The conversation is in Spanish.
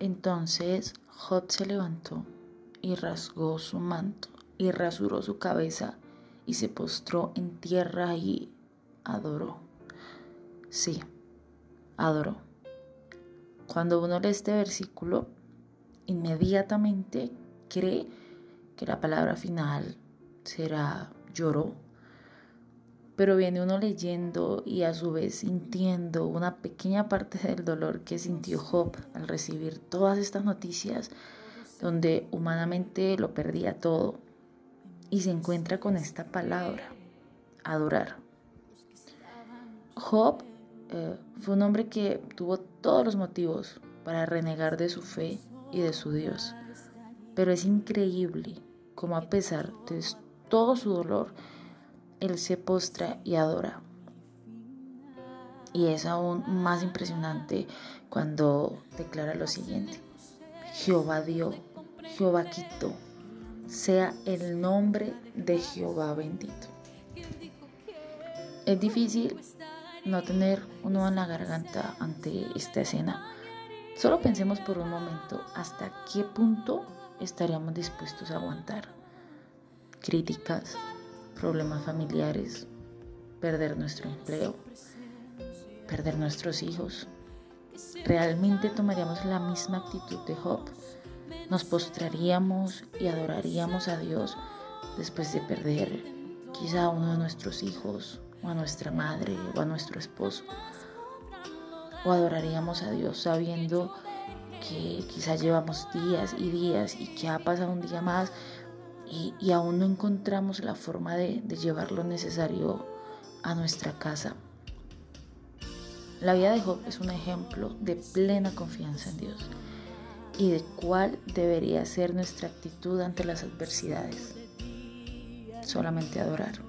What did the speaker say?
Entonces Job se levantó y rasgó su manto y rasuró su cabeza y se postró en tierra y adoró. Sí, adoró. Cuando uno lee este versículo, inmediatamente cree que la palabra final será lloró. Pero viene uno leyendo y a su vez sintiendo una pequeña parte del dolor que sintió Job al recibir todas estas noticias donde humanamente lo perdía todo y se encuentra con esta palabra, adorar. Job eh, fue un hombre que tuvo todos los motivos para renegar de su fe y de su Dios, pero es increíble como a pesar de todo su dolor, él se postra y adora. Y es aún más impresionante cuando declara lo siguiente. Jehová dio, Jehová quitó, sea el nombre de Jehová bendito. Es difícil no tener uno en la garganta ante esta escena. Solo pensemos por un momento hasta qué punto estaríamos dispuestos a aguantar críticas, problemas familiares, perder nuestro empleo, perder nuestros hijos. ¿Realmente tomaríamos la misma actitud de Job? ¿Nos postraríamos y adoraríamos a Dios después de perder quizá a uno de nuestros hijos o a nuestra madre o a nuestro esposo? ¿O adoraríamos a Dios sabiendo que quizá llevamos días y días y que ha pasado un día más y, aún no encontramos la forma de, de llevar lo necesario a nuestra casa. La vida de Job es un ejemplo de plena confianza en Dios y de cuál debería ser nuestra actitud ante las adversidades. Solamente adorar.